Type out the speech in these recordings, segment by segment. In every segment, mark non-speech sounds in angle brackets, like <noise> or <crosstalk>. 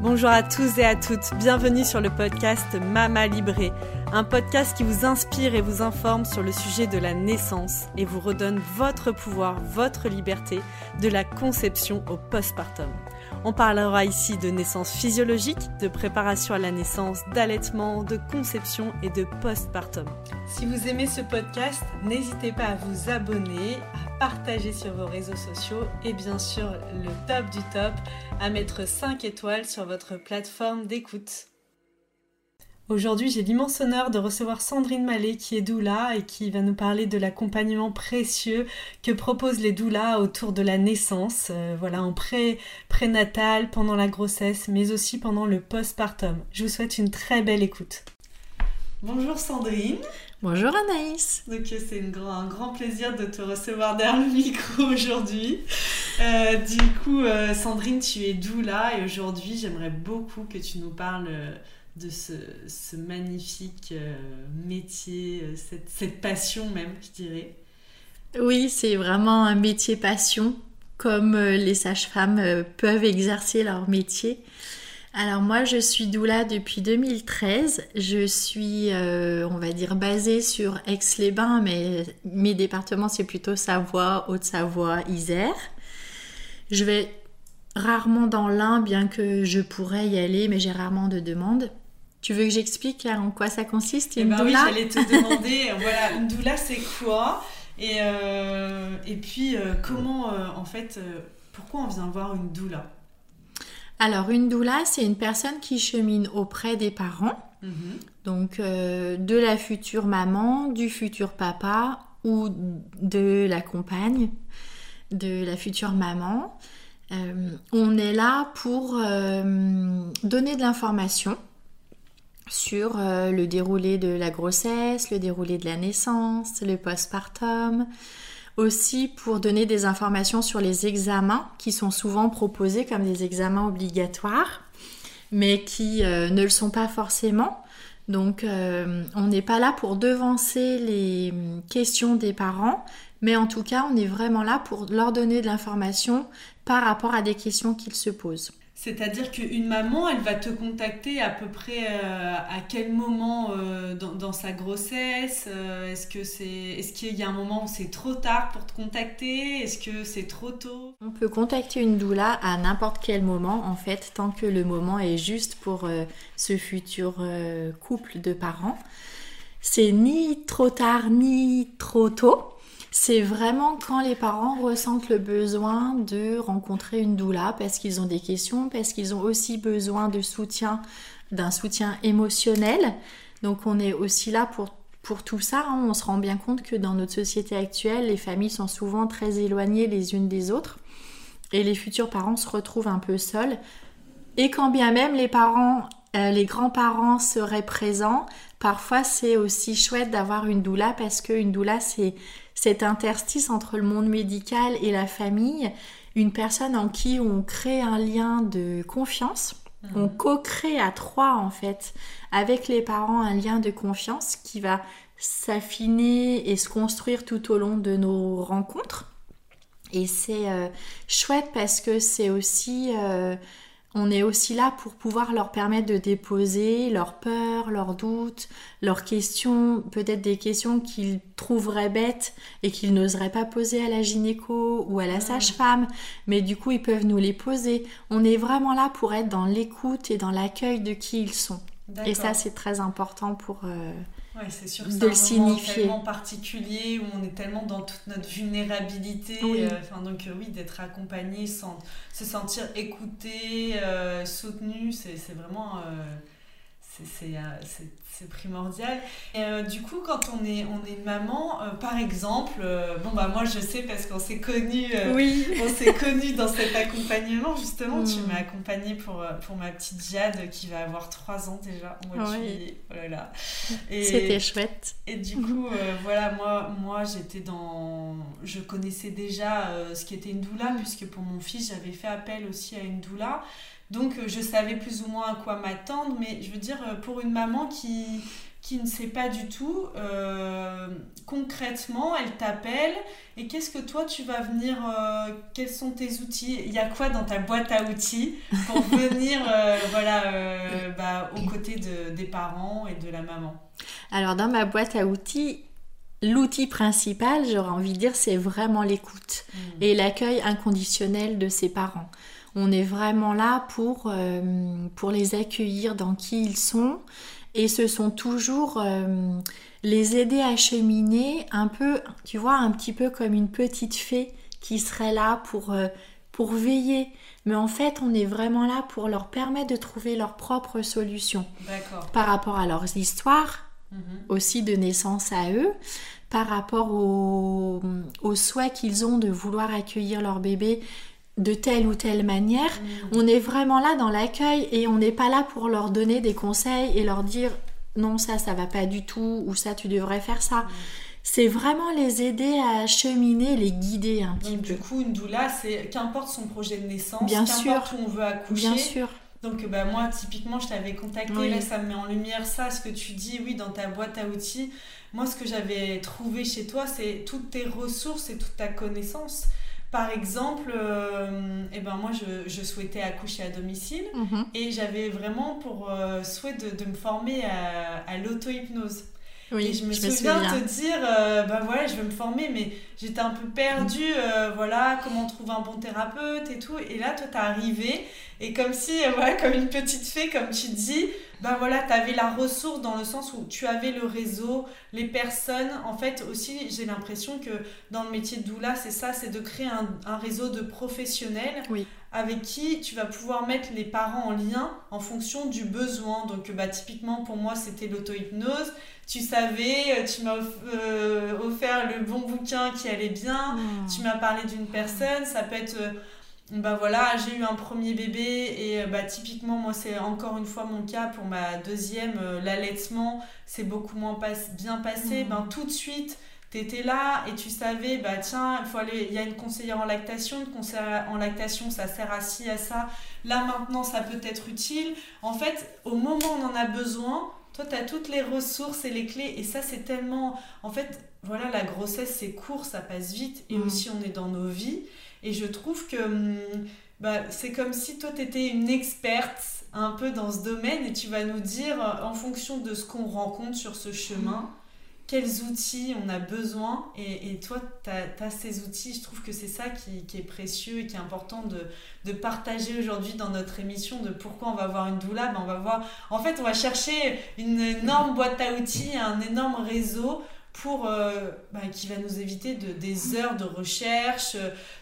Bonjour à tous et à toutes, bienvenue sur le podcast Mama Libré, un podcast qui vous inspire et vous informe sur le sujet de la naissance et vous redonne votre pouvoir, votre liberté, de la conception au postpartum. On parlera ici de naissance physiologique, de préparation à la naissance, d'allaitement, de conception et de postpartum. Si vous aimez ce podcast, n'hésitez pas à vous abonner, partager sur vos réseaux sociaux et bien sûr le top du top, à mettre 5 étoiles sur votre plateforme d'écoute. Aujourd'hui, j'ai l'immense honneur de recevoir Sandrine Mallet qui est doula et qui va nous parler de l'accompagnement précieux que proposent les doulas autour de la naissance, euh, voilà, en pré prénatal, pendant la grossesse, mais aussi pendant le postpartum. Je vous souhaite une très belle écoute. Bonjour Sandrine. Bonjour Anaïs. Donc c'est un grand plaisir de te recevoir derrière le micro <laughs> aujourd'hui. Euh, du coup, euh, Sandrine, tu es doula et aujourd'hui, j'aimerais beaucoup que tu nous parles de ce, magnifique euh, métier, euh, cette, passion même, je dirais. Oui, c'est vraiment un métier passion, comme euh, les sages-femmes peuvent exercer leur métier. Alors moi, je suis doula depuis 2013. Je suis, on va dire, basée sur Aix-les-Bains, mais mes départements, c'est plutôt Savoie, Haute-Savoie, Isère. Je vais rarement dans l'un, bien que je pourrais y aller, mais j'ai rarement de demandes. Tu veux que j'explique en quoi ça consiste une eh ben doula? Oui, j'allais te <laughs> demander, voilà, une doula c'est quoi? Et, euh, et puis euh, comment, euh, en fait, pourquoi on vient voir une doula? Alors une doula, c'est une personne qui chemine auprès des parents, mhm. donc de la future maman, du futur papa ou de la compagne de la future maman. on est là pour donner de l'information sur euh, le déroulé de la grossesse, le déroulé de la naissance, le postpartum, aussi pour donner des informations sur les examens qui sont souvent proposés comme des examens obligatoires, mais qui euh, ne le sont pas forcément. Donc euh, on n'est pas là pour devancer les questions des parents, mais en tout cas on est vraiment là pour leur donner de l'information par rapport à des questions qu'ils se posent. C'est-à-dire qu'une maman, elle va te contacter à peu près euh, à quel moment euh, dans, sa grossesse euh, Est-ce que c'est, est-ce qu'il y a un moment où c'est trop tard pour te contacter Est-ce que c'est trop tôt? On peut contacter une doula à n'importe quel moment, en fait, tant que le moment est juste pour ce futur couple de parents. C'est ni trop tard ni trop tôt. C'est vraiment quand les parents ressentent le besoin de rencontrer une doula parce qu'ils ont des questions, parce qu'ils ont aussi besoin de soutien, d'un soutien émotionnel. Donc on est aussi là pour pour tout ça, hein. on se rend bien compte que dans notre société actuelle, les familles sont souvent très éloignées les unes des autres et les futurs parents se retrouvent un peu seuls. Et quand bien même les parents, euh, les grands-parents seraient présents, parfois c'est aussi chouette d'avoir une doula parce qu'une doula c'est cet interstice entre le monde médical et la famille, une personne en qui on crée un lien de confiance. Mhm. On co-crée à trois en fait avec les parents un lien de confiance qui va s'affiner et se construire tout au long de nos rencontres. Et c'est euh, chouette parce que c'est aussi euh, on est aussi là pour pouvoir leur permettre de déposer leurs peurs, leurs doutes, leurs questions, peut-être des questions qu'ils trouveraient bêtes et qu'ils n'oseraient pas poser à la gynéco ou à la sage-femme, mais du coup ils peuvent nous les poser. On est vraiment là pour être dans l'écoute et dans l'accueil de qui ils sont. Et ça c'est très important pour... Euh, C'est sûr que c'est un moment tellement particulier où on est tellement dans toute notre vulnérabilité. Euh, enfin, donc euh, oui, d'être accompagné, sans, se sentir écouté, euh, soutenu, c'est vraiment c'est primordial. Et du coup, quand on est, on est maman, par exemple, bon bah moi je sais parce qu'on s'est connus, oui. on s'est connus dans cet accompagnement justement. Tu mm. m'as accompagnée pour, pour ma petite Jade qui va avoir 3 ans déjà au mois oui. Oh C'était chouette. Et du coup, voilà, moi, moi j'étais dans, je connaissais déjà ce qui était une doula puisque pour mon fils j'avais fait appel aussi à une doula. Donc euh, je savais plus ou moins à quoi m'attendre, mais je veux dire, euh, pour une maman qui, qui ne sait pas du tout, euh, concrètement, elle t'appelle, et qu'est-ce que toi tu vas venir, quels sont tes outils? Il y a quoi dans ta boîte à outils pour <laughs> venir parents et de la maman? Alors dans ma boîte à outils, l'outil principal, j'aurais envie de dire, c'est vraiment l'écoute mm. et l'accueil inconditionnel de ses parents. On est vraiment là pour, euh, pour les accueillir dans qui ils sont et ce sont toujours euh, les aider à cheminer un peu, tu vois, un petit peu comme une petite fée qui serait là pour, euh, pour veiller. Mais en fait, on est vraiment là pour leur permettre de trouver leur propre solution par rapport à leurs histoires, mhm. aussi de naissance à eux, par rapport au, au souhait qu'ils ont de vouloir accueillir leur bébé de telle ou telle manière. Mm. On est vraiment là dans l'accueil et on n'est pas là pour leur donner des conseils et leur dire non, ça, ça va pas du tout ou ça, tu devrais faire ça. Mm. C'est vraiment les aider à cheminer, les guider un petit peu. Du coup, une doula, c'est qu'importe son projet de naissance, bien sûr, où on veut accoucher. Bien sûr. Donc bah, moi, typiquement, je t'avais contacté, là ça me met en lumière ça, ce que tu dis, oui, dans ta boîte à outils. Moi, ce que j'avais trouvé chez toi, c'est toutes tes ressources et toute ta connaissance. Par exemple, euh, eh ben moi, je, souhaitais accoucher à domicile mhm. et j'avais vraiment pour euh, souhait de, me former à, à l'auto-hypnose. Oui, et je me souviens, de te dire, euh, bah voilà, je veux me former, mais j'étais un peu perdue, euh, voilà, comment trouver un bon thérapeute et tout. Et là, toi, t'es arrivé, et comme si, euh, voilà, comme une petite fée, comme tu dis, bah voilà, t'avais la ressource dans le sens où tu avais le réseau, les personnes. En fait, aussi, j'ai l'impression que dans le métier de doula, c'est ça, c'est de créer un, un réseau de professionnels. Oui avec qui tu vas pouvoir mettre les parents en lien en fonction du besoin. Donc, bah, typiquement, pour moi, c'était l'auto-hypnose. Tu savais, euh, tu m'as euh, offert le bon bouquin qui allait bien, hmm. tu m'as parlé d'une personne, ça peut être... Euh, bah voilà, j'ai eu un premier bébé et bah typiquement moi c'est encore une fois mon cas pour ma deuxième, l'allaitement c'est beaucoup moins bien passé. Hmm. Ben tout de suite, tu étais là et tu savais, bah tiens, il faut aller, il y a une conseillère en lactation, une conseillère en lactation, ça sert à ci, à ça. Là maintenant, ça peut être utile. En fait, au moment où on en a besoin, toi, tu as toutes les ressources et les clés. Et ça, c'est tellement. En fait, voilà, la grossesse, c'est court, ça passe vite. Et mm. aussi, on est dans nos vies. Et je trouve que hum, bah, c'est comme si toi, tu étais une experte un peu dans ce domaine et tu vas nous dire, en fonction de ce qu'on rencontre sur ce chemin, quels outils on a besoin. Et, toi, tu as, ces outils. Je trouve que c'est ça qui, est précieux et qui est important de, de partager aujourd'hui dans notre émission de pourquoi on va voir une doula. Ben on va voir, en fait, on va chercher une énorme boîte à outils, un énorme réseau pour euh, bah, qui va nous éviter de, des heures de recherche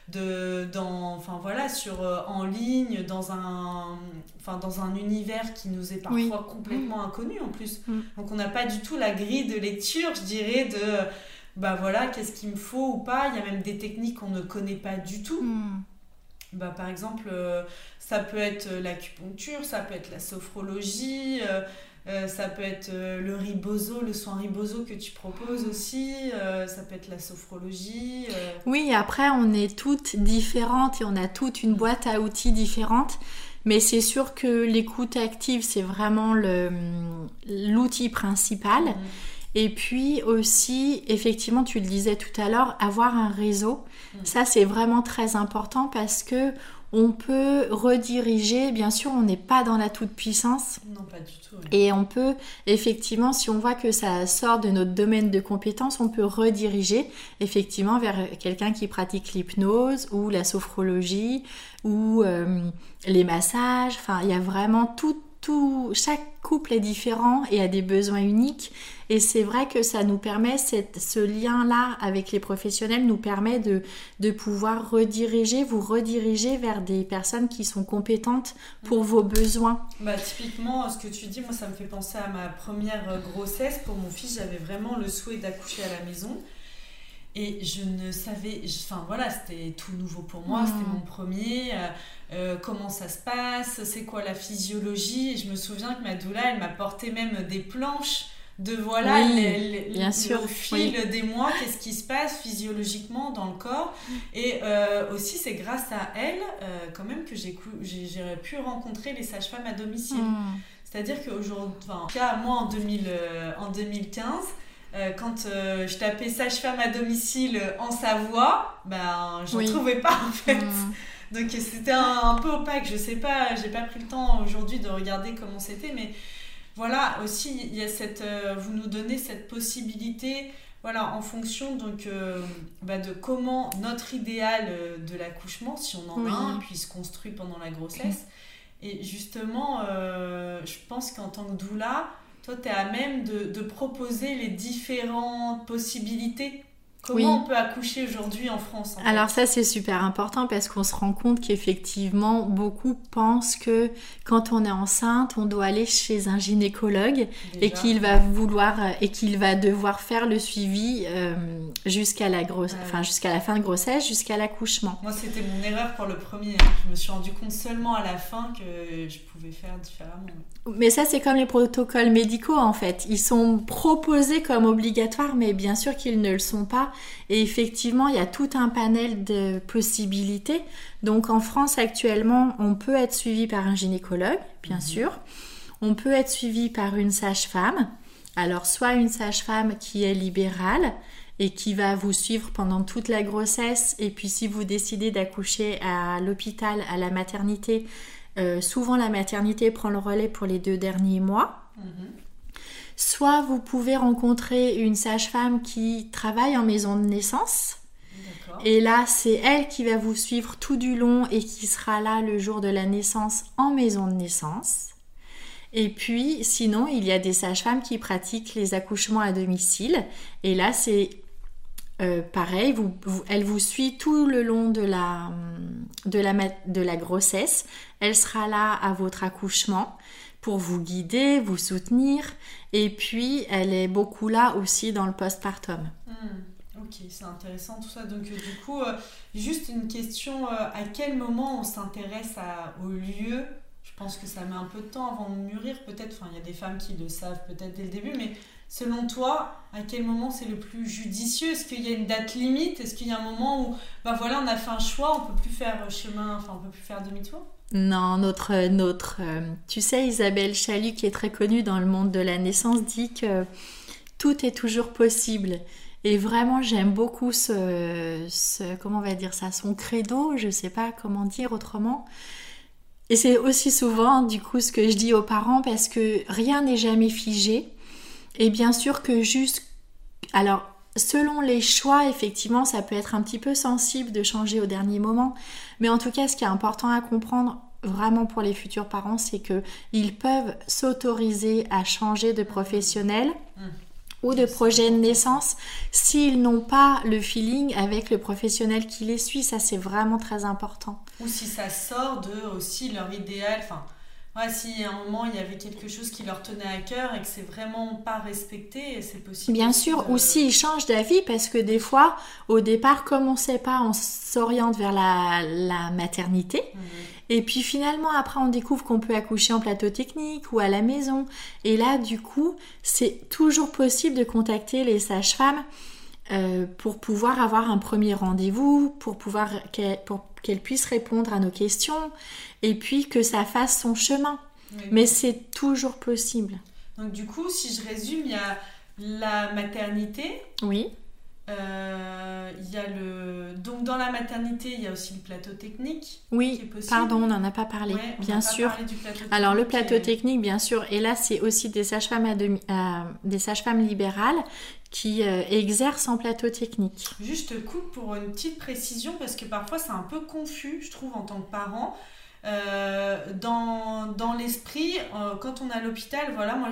de dans enfin voilà sur euh, en ligne dans un enfin dans un univers qui nous est parfois complètement inconnu en plus mm. donc on n'a pas du tout la grille de lecture je dirais de bah voilà qu'est-ce qu'il me faut ou pas il y a même des techniques qu'on ne connaît pas du tout mm. bah, par exemple euh, ça peut être l'acupuncture ça peut être la sophrologie euh, ça peut être euh, le riboso, le soin riboso que tu proposes aussi. Euh, ça peut être la sophrologie. Oui, après, on est toutes différentes et on a toute une boîte à outils différente. Mais c'est sûr que l'écoute active, c'est vraiment l'outil principal. Mm. Et puis aussi, effectivement, tu le disais tout à l'heure, avoir un réseau. Mm. Ça, c'est vraiment très important parce que on peut rediriger, bien sûr, on n'est pas dans la toute-puissance. Non, pas du tout. Et on peut, effectivement, si on voit que ça sort de notre domaine de compétence, on peut rediriger, effectivement, vers quelqu'un qui pratique l'hypnose ou la sophrologie ou euh, les massages. Enfin, il y a vraiment tout, chaque couple est différent et a des besoins uniques. Et c'est vrai que ça nous permet, ce lien-là avec les professionnels nous permet de, de pouvoir rediriger, vous rediriger vers des personnes qui sont compétentes pour vos besoins. Bah, typiquement, ce que tu dis, moi, ça me fait penser à ma première grossesse. Pour mon fils, j'avais vraiment le souhait d'accoucher à la maison. Et je ne savais, enfin voilà, c'était tout nouveau pour moi, c'était mmh. mon premier. Euh, euh, comment ça se passe, c'est quoi la physiologie. Et je me souviens que ma doula, elle m'a porté même des planches de voilà bien sûr, au fil des mois, qu'est-ce qui se passe physiologiquement dans le corps. Et euh, aussi, c'est grâce à elle, quand même, que j'ai pu rencontrer les sages-femmes à domicile. Mmh. C'est-à-dire qu'aujourd'hui, enfin, moi en, 2000, en 2015, euh, quand euh, je tapais sage-femme à domicile en Savoie, ben j'en trouvais pas en fait. Hmm. Donc c'était un, peu opaque. Je sais pas, j'ai pas pris le temps aujourd'hui de regarder comment c'était, mais voilà, aussi, il y a cette, euh, vous nous donnez cette possibilité, voilà, en fonction donc euh, bah, de comment notre idéal euh, de l'accouchement, si on en a un, puisse construire pendant la grossesse. Et justement, je pense qu'en tant que doula, toi, tu es à même de, de proposer les différentes possibilités Comment on peut accoucher aujourd'hui en France Alors ça c'est super important parce qu'on se rend compte qu'effectivement beaucoup pensent que quand on est enceinte on doit aller chez un gynécologue et qu'il va vouloir euh, et qu'il va devoir faire le suivi euh, jusqu'à la grosse, enfin jusqu'à la fin de grossesse, jusqu'à l'accouchement. Moi c'était mon erreur pour le premier. Hein. Je me suis rendu compte seulement à la fin que je pouvais faire différemment. Mais ça c'est comme les protocoles médicaux en fait. Ils sont proposés comme obligatoires mais bien sûr qu'ils ne le sont pas et effectivement, il y a tout un panel de possibilités. Donc en France actuellement, on peut être suivi par un gynécologue, bien mhm. sûr. On peut être suivi par une sage-femme. Alors soit une sage-femme qui est libérale et qui va vous suivre pendant toute la grossesse. Et puis si vous décidez d'accoucher à l'hôpital, à la maternité, euh, souvent la maternité prend le relais pour les deux derniers mois. Mhm. Soit vous pouvez rencontrer une sage-femme qui travaille en maison de naissance. Et là, c'est elle qui va vous suivre tout du long et qui sera là le jour de la naissance en maison de naissance. Et puis, sinon, il y a des sages-femmes qui pratiquent les accouchements à domicile. Et là, c'est euh, pareil, elle vous suit tout le long de la, de, la, de la grossesse. Elle sera là à votre accouchement pour vous guider, vous soutenir. Et puis, elle est beaucoup là aussi dans le postpartum. Hmm, ok, c'est intéressant tout ça. Donc, euh, du coup, euh, juste une question à quel moment on s'intéresse au lieu? Je pense que ça met un peu de temps avant de mûrir, peut-être. Enfin, il y a des femmes qui le savent peut-être dès le début, mais selon toi, à quel moment c'est le plus judicieux? Est-ce qu'il y a une date limite? Est-ce qu'il y a un moment où, ben voilà, on a fait un choix, on peut plus faire chemin, enfin, on peut plus faire demi-tour? Non, notre, notre, euh, tu sais, Isabelle Chalut, qui est très connue dans le monde de la naissance, dit que tout est toujours possible. Et vraiment, j'aime beaucoup ce, ce, comment on va dire ça, son credo, je sais pas comment dire autrement. Et c'est aussi souvent, du coup, ce que je dis aux parents, parce que rien n'est jamais figé. Et bien sûr que juste, alors, selon les choix, effectivement, ça peut être un petit peu sensible de changer au dernier moment. Mais en tout cas, ce qui est important à comprendre vraiment pour les futurs parents, c'est que ils peuvent s'autoriser à changer de professionnel. Mmh. ou de projet de naissance s'ils n'ont pas le feeling avec le professionnel qui les suit. Ça, c'est vraiment très important. Ou si ça sort de aussi leur idéal, enfin, si à un moment il y avait quelque chose qui leur tenait à cœur et que c'est vraiment pas respecté, c'est possible. Bien sûr, ou s'ils changent d'avis, parce que des fois, au départ, comme on sait pas, on s'oriente vers la, maternité. Mhm. Et puis finalement, après, on découvre qu'on peut accoucher en plateau technique ou à la maison. Et là, du coup, c'est toujours possible de contacter les sages-femmes euh, pour pouvoir avoir un premier rendez-vous, pour pouvoir qu'elle puisse répondre à nos questions et puis que ça fasse son chemin. Mais c'est toujours possible. Donc du coup, si je résume, il y a la maternité. Oui. Euh, il y a le donc dans la maternité il y a aussi le plateau technique oui pardon on n'en a pas parlé bien sûr. alors le plateau technique bien sûr et là c'est aussi des sages-femmes à demi, des sages-femmes libérales qui euh, exercent en plateau technique. Juste coupe pour une petite précision parce que parfois c'est un peu confus je trouve en tant que parent. Euh, dans, dans l'esprit, quand on est à l'hôpital, voilà, moi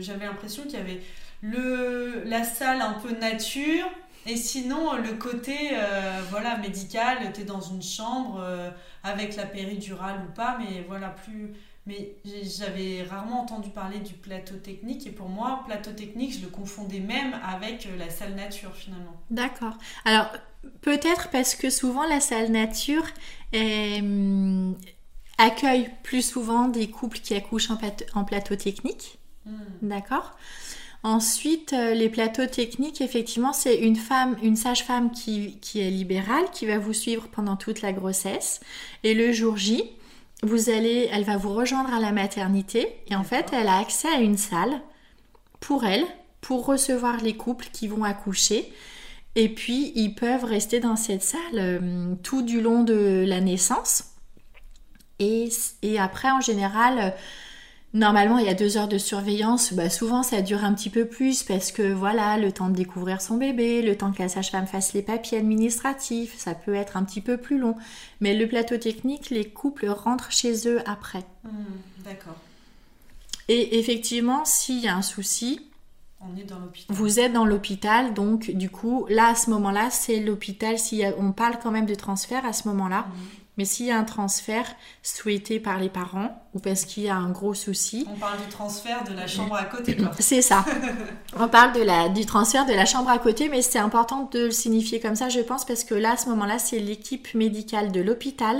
j'avais l'impression qu'il y avait le, la salle un peu nature, et sinon, le côté euh, voilà, médical, tu es dans une chambre euh, avec la péridurale ou pas, mais voilà, plus. Mais j'avais rarement entendu parler du plateau technique et pour moi, plateau technique, je le confondais même avec euh, la salle nature finalement. D'accord. Alors, peut-être parce que souvent la salle nature hum, accueille plus souvent des couples qui accouchent en, plateau, technique. Hmm. D'accord Ensuite, euh, les plateaux techniques, effectivement, c'est une femme, une sage-femme qui, est libérale, qui va vous suivre pendant toute la grossesse. Et le jour J, vous allez, elle va vous rejoindre à la maternité. Et en fait, elle a accès à une salle pour elle, pour recevoir les couples qui vont accoucher. Et puis, ils peuvent rester dans cette salle euh, tout du long de la naissance. Et, et après, en général, Normalement, il y a deux heures de surveillance. Bah, souvent, ça dure un petit peu plus parce que voilà, le temps de découvrir son bébé, le temps que la sage-femme fasse les papiers administratifs, ça peut être un petit peu plus long. Mais le plateau technique, les couples rentrent chez eux après. Hmm, D'accord. Et effectivement, s'il y a un souci, On est dans l'hôpital. vous êtes dans l'hôpital. Donc, du coup, là, à ce moment-là, c'est l'hôpital. Si on parle quand même de transfert à ce moment-là. Mhm. Mais s'il y a un transfert souhaité par les parents ou parce qu'il y a un gros souci, On parle du transfert de la chambre à côté, quoi. <laughs> C'est ça. <laughs> On parle de la, du transfert de la chambre à côté, mais c'est important de le signifier comme ça, je pense, parce que là, à ce moment-là, c'est l'équipe médicale de l'hôpital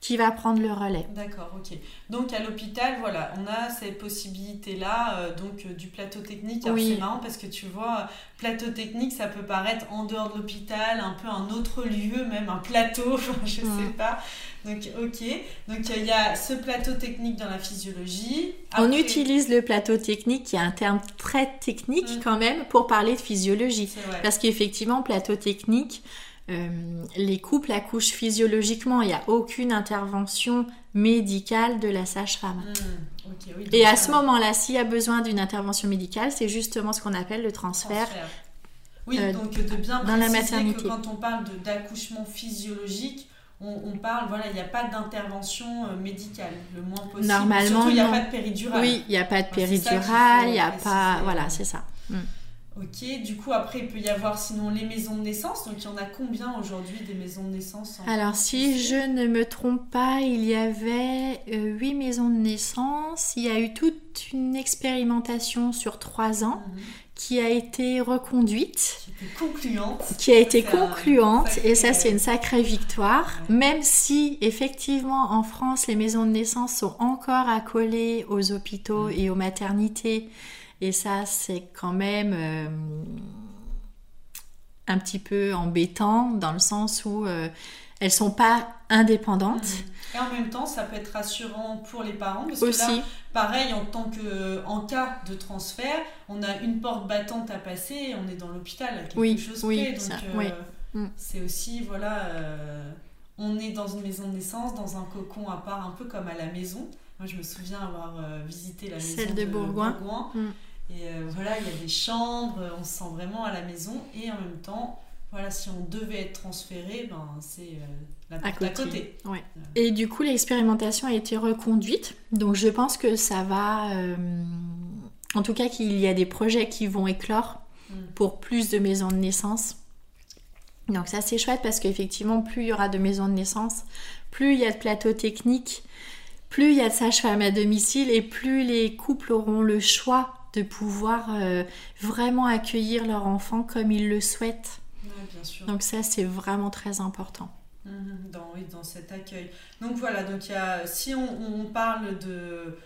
qui va prendre le relais. D'accord, ok. Donc à l'hôpital, voilà, on a cette possibilité-là, euh, donc euh, du plateau technique. Alors Oui. c'est marrant parce que tu vois, plateau technique, ça peut paraître en dehors de l'hôpital, un peu un autre lieu, même un plateau, <laughs> je Mm. sais pas. Donc ok, donc euh, il y a ce plateau technique dans la physiologie. On utilise le plateau technique, qui est un terme très technique Mm. quand même, pour parler de physiologie. Parce qu'effectivement, plateau technique, euh, les couples accouchent physiologiquement. Il n'y a aucune intervention médicale de la sage-femme. Hmm, oui, Et à ce moment-là, s'il y a besoin d'une intervention médicale, c'est justement ce qu'on appelle le transfert. Oui, euh, donc de bien dans la maternité. que quand on parle d'accouchement physiologique, on, on parle, voilà, il n'y a pas d'intervention euh, médicale, le moins possible. Normalement, il n'y a non. pas de péridurale. Oui, il n'y a pas de péridurale, il n'y a pas... Voilà, c'est ça. Ok, du coup, après, il peut y avoir sinon les maisons de naissance. Donc, il y en a combien aujourd'hui des maisons de naissance en Alors, si je ne me trompe pas, il y avait euh, huit maisons de naissance. Il y a eu toute une expérimentation sur trois ans Mhm. qui a été reconduite, Qui était concluante. qui a été concluante, sacré- et ça, c'est une sacrée victoire. Ouais. Même si, effectivement, en France, les maisons de naissance sont encore accolées aux hôpitaux Mm. et aux maternités. Et ça, c'est quand même euh, un petit peu embêtant dans le sens où euh, elles sont pas indépendantes. Mhm. Et en même temps, ça peut être rassurant pour les parents parce que là, Aussi, Pareil, en tant que en cas de transfert, on a une porte battante à passer et on est dans l'hôpital quelque Oui, chose oui, près. Donc ça, euh, oui. Mm. c'est aussi voilà, euh, on est dans une maison de naissance, dans un cocon à part, un peu comme à la maison. Moi, je me souviens avoir euh, visité la maison Celle de Bourgoin. Bourgoin. Mm. Et euh, voilà, il y a des chambres, on se sent vraiment à la maison et en même temps. Voilà, si on devait être transféré, ben c'est euh, la porte à côté. Ouais. Et du coup, l'expérimentation a été reconduite. Donc, je pense que ça va. euh, en tout cas, qu'il y a des projets qui vont éclore Mm. pour plus de maisons de naissance. Donc, ça, c'est chouette parce qu'effectivement, plus il y aura de maisons de naissance, plus il y a de plateaux techniques, plus il y a de sages-femmes à domicile et plus les couples auront le choix de pouvoir euh, vraiment accueillir leur enfant comme ils le souhaitent. Ouais, bien sûr. Donc, ça, c'est vraiment très important. Mhm, Dans, oui, dans cet accueil. Donc voilà, donc y a, si on, on parle de,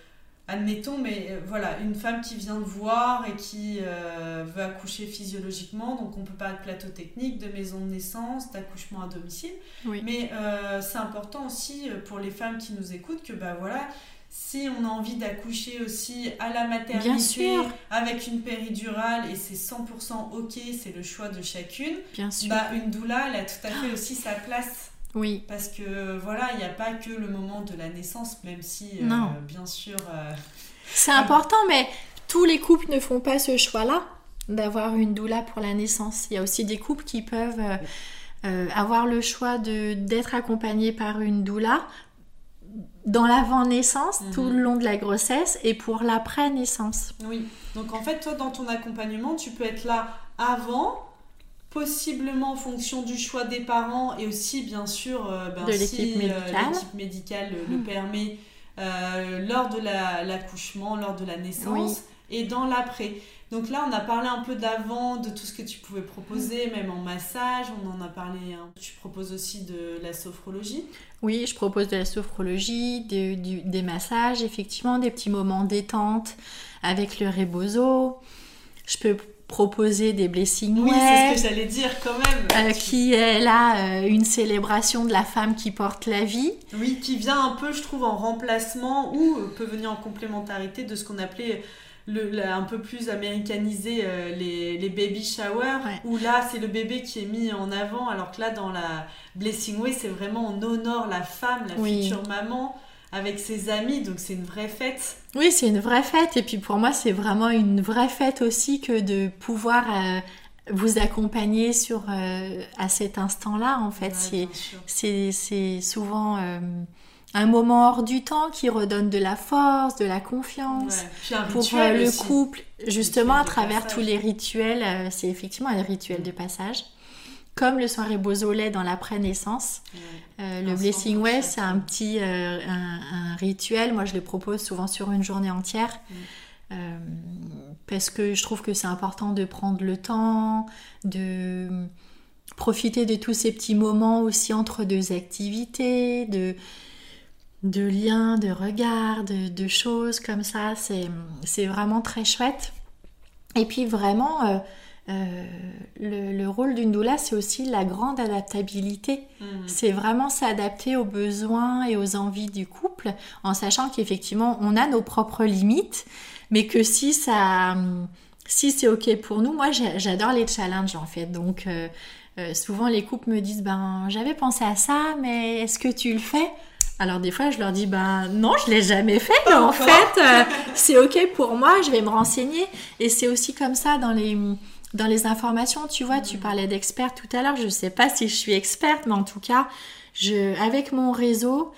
admettons, mais euh, voilà, une femme qui vient de voir et qui euh, veut accoucher physiologiquement, donc on peut parler de plateau technique, de maison de naissance, d'accouchement à domicile. Oui. Mais c'est important aussi pour les femmes qui nous écoutent que bah voilà, si on a envie d'accoucher aussi à la maternité Bien sûr. avec une péridurale et c'est 100% ok, c'est le choix de chacune, Bien sûr. bah une doula, elle a tout à fait aussi sa place. oui. Parce que voilà, il n'y a pas que le moment de la naissance, même si, euh, Non. bien sûr, euh, C'est important, mais tous les couples ne font pas ce choix-là d'avoir une doula pour la naissance. Il y a aussi des couples qui peuvent euh, avoir le choix d'être accompagnés par une doula dans l'avant-naissance, Mhm. tout le long de la grossesse et pour l'après-naissance. oui. Donc en fait, toi, dans ton accompagnement, tu peux être là avant, possiblement en fonction du choix des parents et aussi, bien sûr, euh, ben, De si, l'équipe euh, médicale. l'équipe médicale le Mhm. permet, euh, lors de la- l'accouchement, lors de la naissance et dans l'après. Donc là, on a parlé un peu d'avant, de tout ce que tu pouvais proposer, même en massage, on en a parlé. hein. Tu proposes aussi de la sophrologie. Oui, je propose de la sophrologie, du- des massages, effectivement, des petits moments détente avec le rebozo. Je peux proposer des blessing Oui, c'est ce que j'allais dire quand même. Euh, qui est là euh, une célébration de la femme qui porte la vie. Oui, qui vient un peu, je trouve, en remplacement ou euh, peut venir en complémentarité de ce qu'on appelait le, la- un peu plus américanisé euh, les, les baby showers, Ouais. où là c'est le bébé qui est mis en avant, alors que là dans la Blessing Way, c'est vraiment on honore la femme, la Oui. future maman, avec ses amis, donc c'est une vraie fête. Oui, c'est une vraie fête. Et puis pour moi, c'est vraiment une vraie fête aussi que de pouvoir euh, vous accompagner sur, euh, à cet instant-là. En fait, c'est souvent un moment hors du temps qui redonne de la force, de la confiance pour le couple, justement à travers tous les rituels. c'est effectivement un rituel de passage comme le soirée Beausoleil dans l'après-naissance. Euh, le Blessing Way, c'est un petit euh, un, rituel. Moi, je le propose souvent sur une journée entière. Euh, parce que je trouve que c'est important de prendre le temps, de profiter de tous ces petits moments aussi entre deux activités, de, de liens, de regards, de, de choses comme ça. C'est vraiment très chouette. Et puis vraiment euh, le, rôle d'une doula, c'est aussi la grande adaptabilité. Mhm. C'est vraiment s'adapter aux besoins et aux envies du couple, en sachant qu'effectivement, on a nos propres limites, mais que si ça, si c'est ok pour nous, moi, j'adore les challenges en fait. Donc, euh, euh, souvent, les couples me disent, ben, j'avais pensé à ça, mais est-ce que tu le fais? Alors des fois, je leur dis, ben non, je l'ai jamais fait, mais en fait, <laughs> c'est ok pour moi, je vais me renseigner. Et c'est aussi comme ça dans les dans les informations, tu vois, tu mm. parlais d'expert tout à l'heure. Je ne sais pas si je suis experte, mais en tout cas, je, avec mon réseau,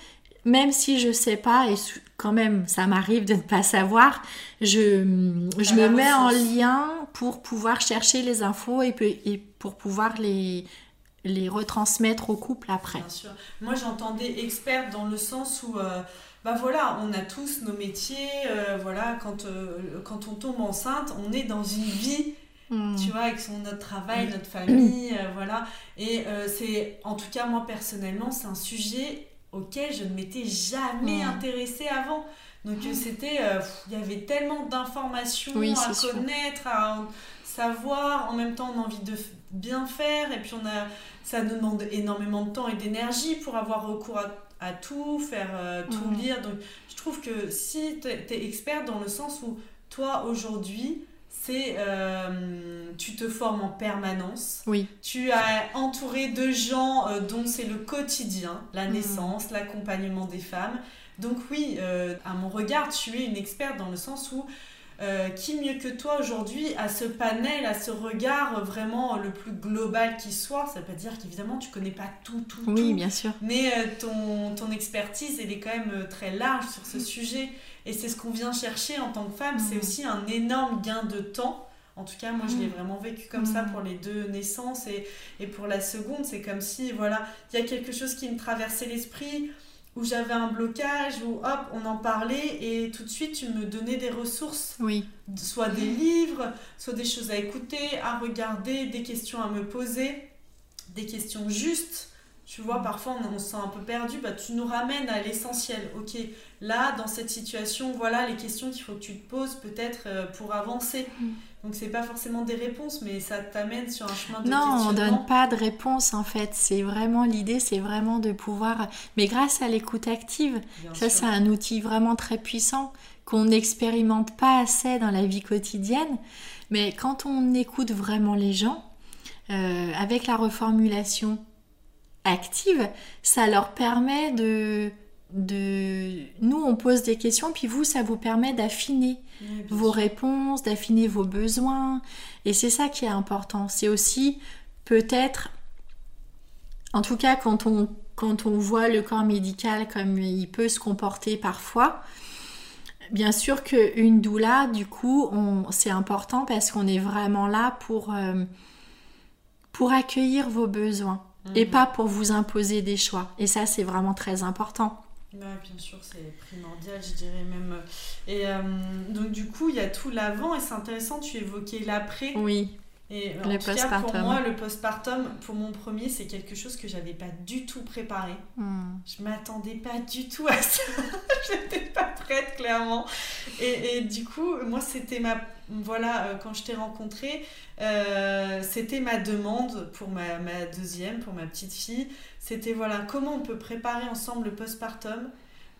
même si je ne sais pas, et quand même ça m'arrive de ne pas savoir, je, je me mets en lien pour pouvoir chercher les infos et, et pour pouvoir les, les retransmettre au couple après. Bien sûr. Moi j'entendais experte dans le sens où, euh, bah voilà, on a tous nos métiers, euh, voilà, quand, euh, quand on tombe enceinte, on est dans une vie Hmm. tu vois, avec son, notre travail, notre famille, euh, voilà. Et c'est, en tout cas, moi personnellement, c'est un sujet auquel je ne m'étais jamais hmm. intéressée avant. Donc c'était, il y avait tellement d'informations à connaître, à savoir. En même temps, on a envie de bien faire, et puis on a, ça nous demande énormément de temps et d'énergie pour avoir recours à, tout, faire tout hmm. lire. Donc je trouve que si tu es, es experte dans le sens où toi aujourd'hui c'est euh, tu te formes en permanence. Oui. Tu as entouré de gens euh, dont c'est le quotidien, la mhm. naissance, l'accompagnement des femmes. Donc oui, euh, à mon regard, tu es une experte dans le sens où qui mieux que toi aujourd'hui a ce panel, a ce regard vraiment le plus global qui soit? Ça veut pas dire qu'évidemment tu connais pas tout, tout, oui, bien sûr. Mais ton, ton expertise, elle est quand même très large sur ce sujet. Et c'est ce qu'on vient chercher en tant que femme. C'est mm. aussi un énorme gain de temps. En tout cas, moi, je l'ai mm. vraiment vécu comme ça mm. pour les deux naissances et, et pour la seconde. C'est comme si, voilà, il y a quelque chose qui me traversait l'esprit, où j'avais un blocage, où hop, on en parlait et tout de suite, tu me donnais des ressources. Oui. Soit des livres, soit des choses à écouter, à regarder, des questions à me poser, des questions justes. Tu vois, parfois on, se sent un peu perdu, bah, tu nous ramènes à l'essentiel. Ok, là, dans cette situation, voilà les questions qu'il faut que tu te poses peut-être euh, pour avancer. Mm. Donc c'est pas forcément des réponses, mais ça t'amène sur un chemin de Non, on donne pas de réponse en fait. C'est vraiment l'idée, c'est vraiment de pouvoir. Mais grâce à l'écoute active, ça c'est un outil vraiment très puissant qu'on n'expérimente pas assez dans la vie quotidienne. Mais quand on écoute vraiment les gens, euh, avec la reformulation active, ça leur permet de, de... Nous, on pose des questions, puis vous, ça vous permet d'affiner vos réponses, d'affiner vos besoins. Et c'est ça qui est important. C'est aussi peut-être, en tout cas quand on, quand on voit le corps médical comme il peut se comporter parfois, Bien sûr qu'une doula, du coup, c'est important parce qu'on est vraiment là pour, euh, pour accueillir vos besoins et mhm. pas pour vous imposer des choix. Et ça, c'est vraiment très important. Bien sûr, c'est primordial, je dirais même. Et euh, donc, du coup, il y a tout l'avant et c'est intéressant, tu évoquais l'après. Oui. Et en tout cas, pour moi, le postpartum, pour mon premier, c'est quelque chose que j'avais pas du tout préparé. Hmm. Je m'attendais pas du tout à ça. <laughs> J'étais pas prête, clairement. Et, et du coup, moi, c'était ma. Voilà, euh, quand je t'ai rencontrée, euh, c'était ma demande pour ma, ma, deuxième, pour ma petite fille. C'était voilà, comment on peut préparer ensemble le postpartum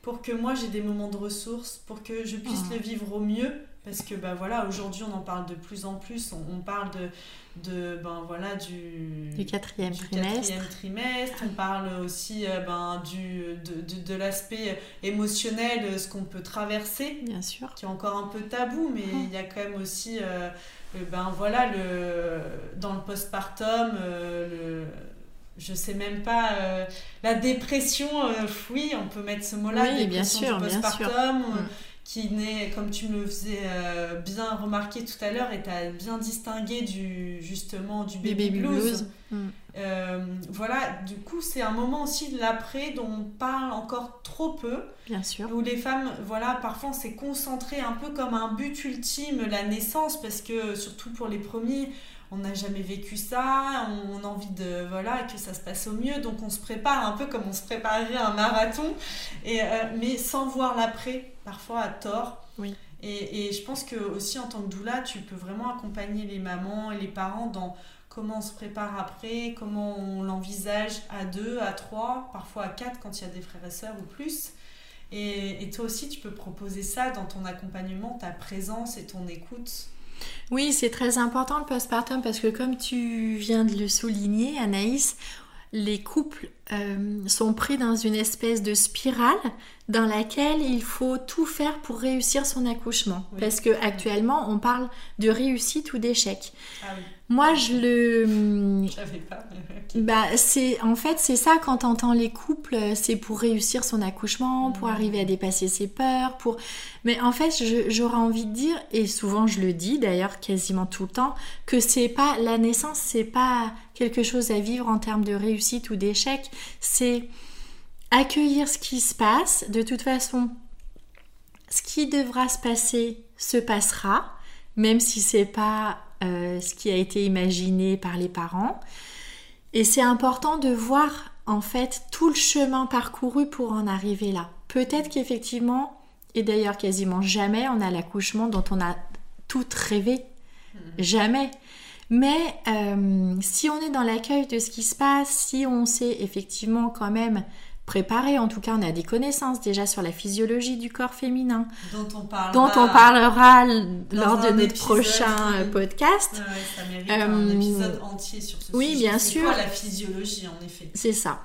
pour que moi j'ai des moments de ressources, pour que je puisse Ah. le vivre au mieux. Parce que bah voilà, aujourd'hui on en parle de plus en plus, on, on parle de, de ben voilà du, Du quatrième du trimestre. quatrième trimestre. On parle aussi euh, ben, du, de, de, de l'aspect émotionnel, euh, ce qu'on peut traverser, Bien sûr. qui est encore un peu tabou, mais il y a quand même aussi, euh, ben voilà, le, dans le postpartum, euh, le, je sais même pas, la dépression, oui, on peut mettre ce mot-là, Oui, bien sûr, du bien sûr. postpartum. Qui naît, comme tu me le faisais euh, bien remarquer tout à l'heure, et tu as bien distingué du, justement du baby, baby blues. blues. Mm. Euh, voilà, du coup, c'est un moment aussi de l'après dont on parle encore trop peu, Bien sûr. où les femmes, voilà, parfois on s'est concentré un peu comme un but ultime, la naissance, parce que surtout pour les premiers, on n'a jamais vécu ça, on, on a envie de, voilà, que ça se passe au mieux, donc on se prépare un peu comme on se préparerait à un marathon, et, euh, mais sans voir l'après, parfois à tort. Oui. Et, et je pense que aussi en tant que doula, tu peux vraiment accompagner les mamans et les parents dans comment on se prépare après, comment on l'envisage à deux, à trois, parfois à quatre quand il y a des frères et sœurs ou plus. Et, et toi aussi, tu peux proposer ça dans ton accompagnement, ta présence et ton écoute. Oui, c'est très important le postpartum parce que comme tu viens de le souligner, Anaïs, les couples euh, sont pris dans une espèce de spirale dans laquelle il faut tout faire pour réussir son accouchement. Oui. Parce que actuellement, on parle de réussite ou d'échec. Ah oui, Moi, je le je savais pas. Bah, c'est en fait c'est ça quand t'entends les couples, c'est pour réussir son accouchement, pour Mhm. arriver à dépasser ses peurs, pour. Mais en fait, j'aurais envie de dire et souvent je le dis d'ailleurs quasiment tout le temps que c'est pas la naissance, c'est pas quelque chose à vivre en termes de réussite ou d'échec, c'est accueillir ce qui se passe. De toute façon, ce qui devra se passer se passera, même si c'est pas euh, ce qui a été imaginé par les parents. Et c'est important de voir en fait tout le chemin parcouru pour en arriver là. Peut-être qu'effectivement, et d'ailleurs quasiment jamais, on a l'accouchement dont on a tout rêvé. Jamais. Mais euh, si on est dans l'accueil de ce qui se passe, si on sait effectivement quand même préparer, en tout cas on a des connaissances déjà sur la physiologie du corps féminin, Dont on parlera. dont on parlera l- dans lors de notre prochain podcast. Ouais, ouais, ça mérite un Euh, épisode entier sur ce oui, sujet. bien sûr. quoi la physiologie, en effet C'est ça.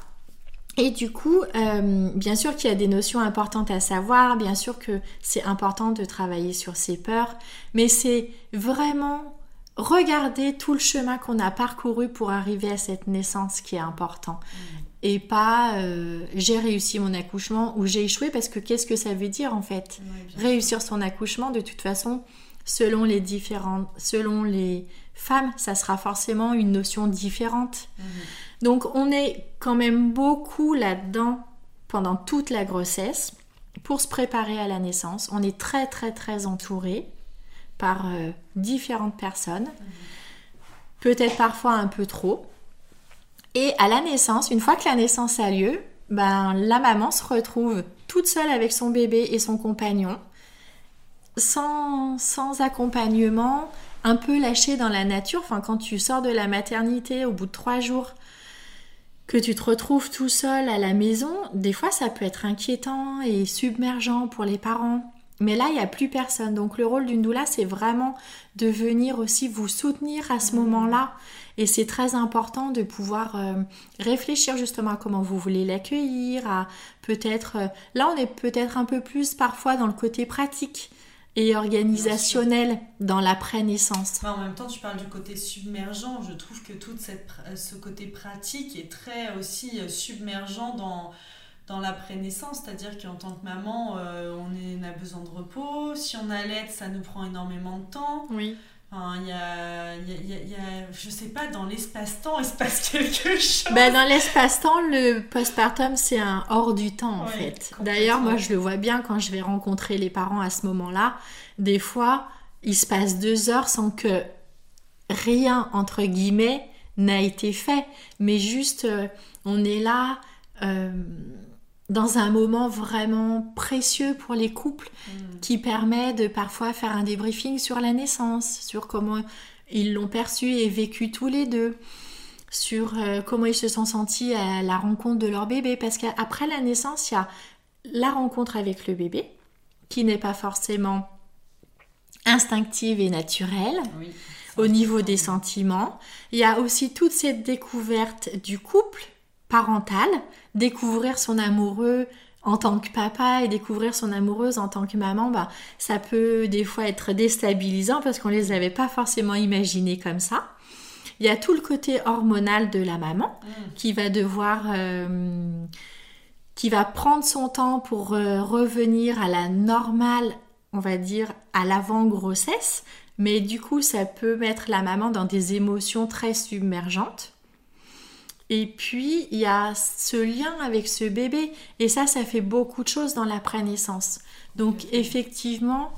Et du coup, euh, bien sûr qu'il y a des notions importantes à savoir, bien sûr que c'est important de travailler sur ses peurs, mais c'est vraiment regarder tout le chemin qu'on a parcouru pour arriver à cette naissance qui est important. Et pas euh, j'ai réussi mon accouchement ou j'ai échoué parce que qu'est-ce que ça veut dire en fait? Ouais. Réussir son accouchement, de toute façon, selon les différentes, selon les femmes, ça sera forcément une notion différente. Mhm. Donc on est quand même beaucoup là-dedans pendant toute la grossesse pour se préparer à la naissance. On est très très très entouré par euh, différentes personnes, peut-être parfois un peu trop. Et à la naissance, une fois que la naissance a lieu, ben, la maman se retrouve toute seule avec son bébé et son compagnon, sans, sans accompagnement, un peu lâchée dans la nature. Enfin, quand tu sors de la maternité au bout de trois jours, que tu te retrouves tout seul à la maison, des fois ça peut être inquiétant et submergent pour les parents. Mais là, il n'y a plus personne. Donc le rôle d'une doula, c'est vraiment de venir aussi vous soutenir à ce moment-là. Et c'est très important de pouvoir euh, réfléchir justement à comment vous voulez l'accueillir, à peut-être... euh, là, on est peut-être un peu plus parfois dans le côté pratique et organisationnel dans l'après-naissance. En même temps, tu parles du côté submergent. Je trouve que tout pr- ce côté pratique est très aussi euh, submergent dans, dans l'après-naissance. C'est-à-dire qu'en tant que maman, euh, on, est- on a besoin de repos. Si on allait, ça nous prend énormément de temps. Oui. Enfin, il y a, y a- y a- y a- je sais pas, dans l'espace-temps, il se passe quelque chose. Ben, dans l'espace-temps, le postpartum, c'est un hors du temps en Oui, fait. D'ailleurs, moi, je le vois bien quand je vais rencontrer les parents à ce moment-là. Des fois, il se passe deux heures sans que rien, entre guillemets, n'a été fait. Mais juste, euh, on est là euh, dans un moment vraiment précieux pour les couples Mm. qui permet de parfois faire un débriefing sur la naissance, sur comment ils l'ont perçu et vécu tous les deux, sur euh, comment ils se sont sentis à la rencontre de leur bébé. Parce qu'après la naissance, il y a la rencontre avec le bébé, qui n'est pas forcément instinctive et naturelle. au niveau des sentiments. Il y a aussi toute cette découverte du couple parental, découvrir son amoureux en tant que papa et découvrir son amoureuse en tant que maman, bah, ça peut des fois être déstabilisant parce qu'on les avait pas forcément imaginés comme ça. Il y a tout le côté hormonal de la maman mm. qui va devoir, euh, qui va prendre son temps pour euh, revenir à la normale, on va dire, à l'avant grossesse. Mais du coup, ça peut mettre la maman dans des émotions très submergentes. Et puis, il y a ce lien avec ce bébé. Et ça, ça fait beaucoup de choses dans la naissance Donc, effectivement,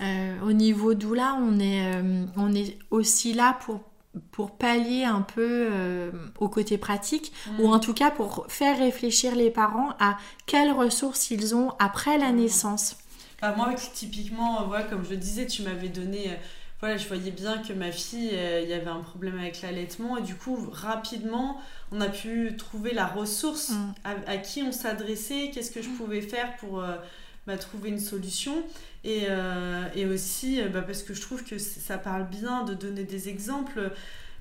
euh, au niveau doula, on est, on est aussi là pour pour pallier un peu euh, au côté pratique ou mm. en tout cas pour faire réfléchir les parents à quelles ressources ils ont après la mm. naissance. Bah, moi, typiquement, voilà, comme je disais, tu m'avais donné. Euh, voilà, je voyais bien que ma fille, euh, il y avait un problème avec l'allaitement et du coup, rapidement, on a pu trouver la ressource mm. à, qui on s'adressait, qu'est-ce que je pouvais faire pour bah, trouver une solution. Et, euh, et aussi, euh, bah, parce que je trouve que ça parle bien de donner des exemples.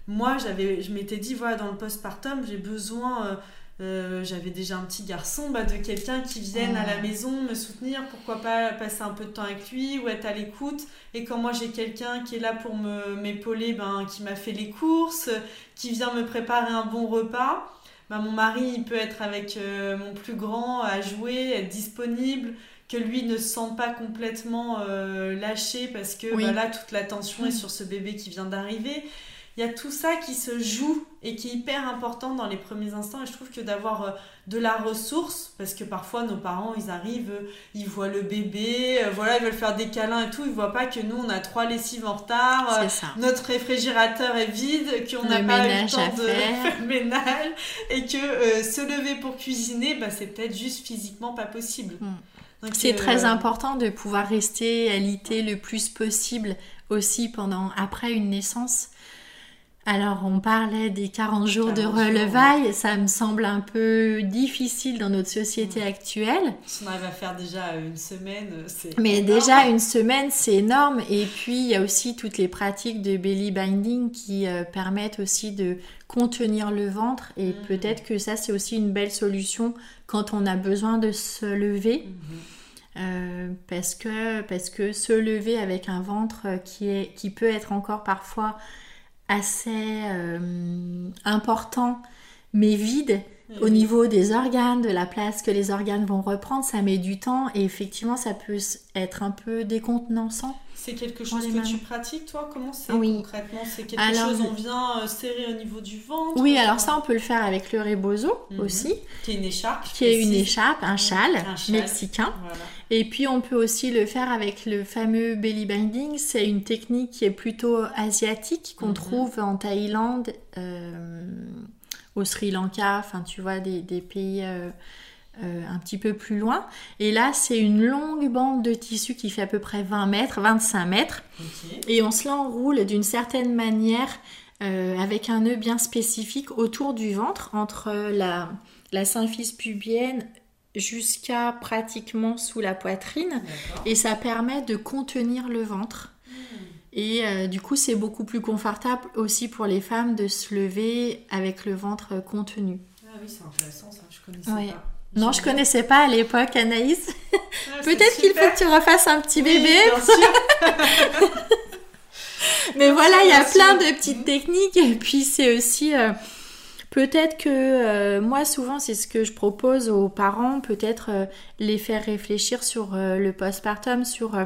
Moi, j'avais, je m'étais dit, voilà, dans le postpartum, j'ai besoin... Euh, j'avais déjà un petit garçon, bah, de quelqu'un qui vienne à la maison me soutenir, pourquoi pas passer un peu de temps avec lui ou être à l'écoute. Et quand moi j'ai quelqu'un qui est là pour me, m'épauler, ben, qui m'a fait les courses, qui vient me préparer un bon repas, ben, mon mari il peut être avec mon plus grand à jouer, être disponible que lui ne se sente pas complètement euh, lâché parce que bah, là toute l'attention est mm. sur ce bébé qui vient d'arriver. Il y a tout ça qui se joue et qui est hyper important dans les premiers instants. Et je trouve que d'avoir euh, de la ressource parce que parfois nos parents ils arrivent euh, ils voient le bébé voilà ils veulent faire des câlins et tout. Ils voient pas que nous on a trois lessives en retard notre réfrigérateur est vide qu'on n'a pas eu le temps de faire. <laughs> le ménage et que se lever pour cuisiner bah, c'est peut-être juste physiquement pas possible. Mm. C'est très important de pouvoir rester alité le plus possible aussi pendant après une naissance. Alors on parlait des 40 jours de relevailles, ça me semble un peu difficile dans notre société actuelle. Si on arrive à faire déjà une semaine, c'est Mais déjà une semaine, c'est énorme. Et puis il y a aussi toutes les pratiques de belly binding qui euh, permettent aussi de contenir le ventre. Et mm. peut-être que ça c'est aussi une belle solution quand on a besoin de se lever. Mm-hmm. Euh, parce, que, parce que se lever avec un ventre qui, est, qui peut être encore parfois assez euh, important mais vide, au niveau des organes, de la place que les organes vont reprendre, ça met du temps et effectivement ça peut être un peu décontenançant. C'est quelque chose que tu pratiques toi? Comment c'est concrètement? C'est quelque chose, on vient euh, serrer au niveau du ventre Oui, alors ça on peut le faire avec le rebozo mhm. aussi. Qui est une écharpe. Qui est une écharpe, un châle, mexicain. Et puis on peut aussi le faire avec le fameux belly binding. C'est une technique qui est plutôt asiatique qu'on mhm. trouve en Thaïlande. Euh, au Sri Lanka, enfin tu vois, des, pays euh, euh, un petit peu plus loin. Et là, c'est une longue bande de tissu qui fait à peu près 20 mètres, 25 mètres. Et on se l'enroule d'une certaine manière euh, avec un nœud bien spécifique autour du ventre, entre la, la symphyse pubienne jusqu'à pratiquement sous la poitrine. Et ça permet de contenir le ventre. Et euh, du coup, c'est beaucoup plus confortable aussi pour les femmes de se lever avec le ventre contenu. Ah oui, c'est intéressant ça, je connaissais pas. Non, je connaissais pas à l'époque, Anaïs. Ah, <laughs> Peut-être qu'il faut que tu refasses un petit bébé. <laughs> <laughs> Mais voilà, il y a plein de petites techniques. Et puis, c'est aussi. Euh, peut-être que euh, moi, souvent, c'est ce que je propose aux parents. Peut-être les faire réfléchir sur le postpartum, sur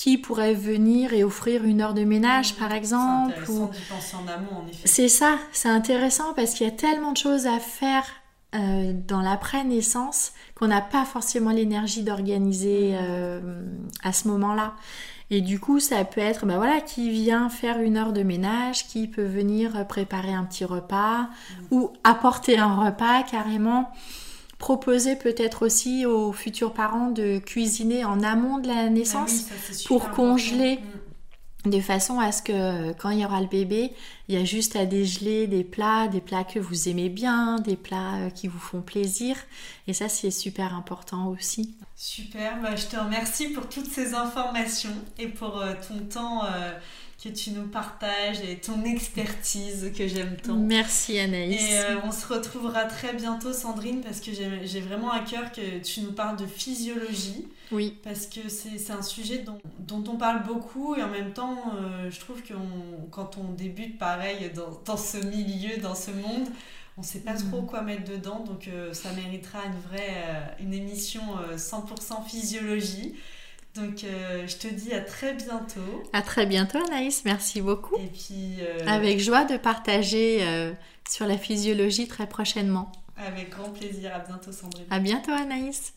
qui pourrait venir et offrir une heure de ménage, par exemple. C'est ça, c'est intéressant parce qu'il y a tellement de choses à faire euh, dans l'après-naissance qu'on n'a pas forcément l'énergie d'organiser euh, à ce moment-là. Et du coup, ça peut être, ben voilà, qui vient faire une heure de ménage, qui peut venir préparer un petit repas mm. ou apporter un repas carrément proposer peut-être aussi aux futurs parents de cuisiner en amont de la naissance ah pour congeler de façon à ce que euh, quand il y aura le bébé, il y a juste à dégeler des plats, des plats que vous aimez bien, des plats euh, qui vous font plaisir. Et ça, c'est super important aussi. Super, bah, je te remercie pour toutes ces informations et pour euh, ton temps que tu nous partages et ton expertise que j'aime tant. Merci Anaïs. Et euh, on se retrouvera très bientôt Sandrine parce que j'ai vraiment à cœur que tu nous parles de physiologie. Oui. Parce que c'est un sujet dont, dont, on parle beaucoup et en même temps euh, je trouve que quand on débute pareil dans, dans, ce milieu, dans ce monde, on sait pas trop mm. quoi mettre dedans donc euh, ça méritera une vraie une émission 100% physiologie. Donc, euh, je te dis à très bientôt. À très bientôt, Anaïs. Merci beaucoup. Et puis. Euh, Avec joie de partager euh, sur la physiologie très prochainement. Avec grand plaisir. À bientôt, Sandrine. À bientôt, Anaïs.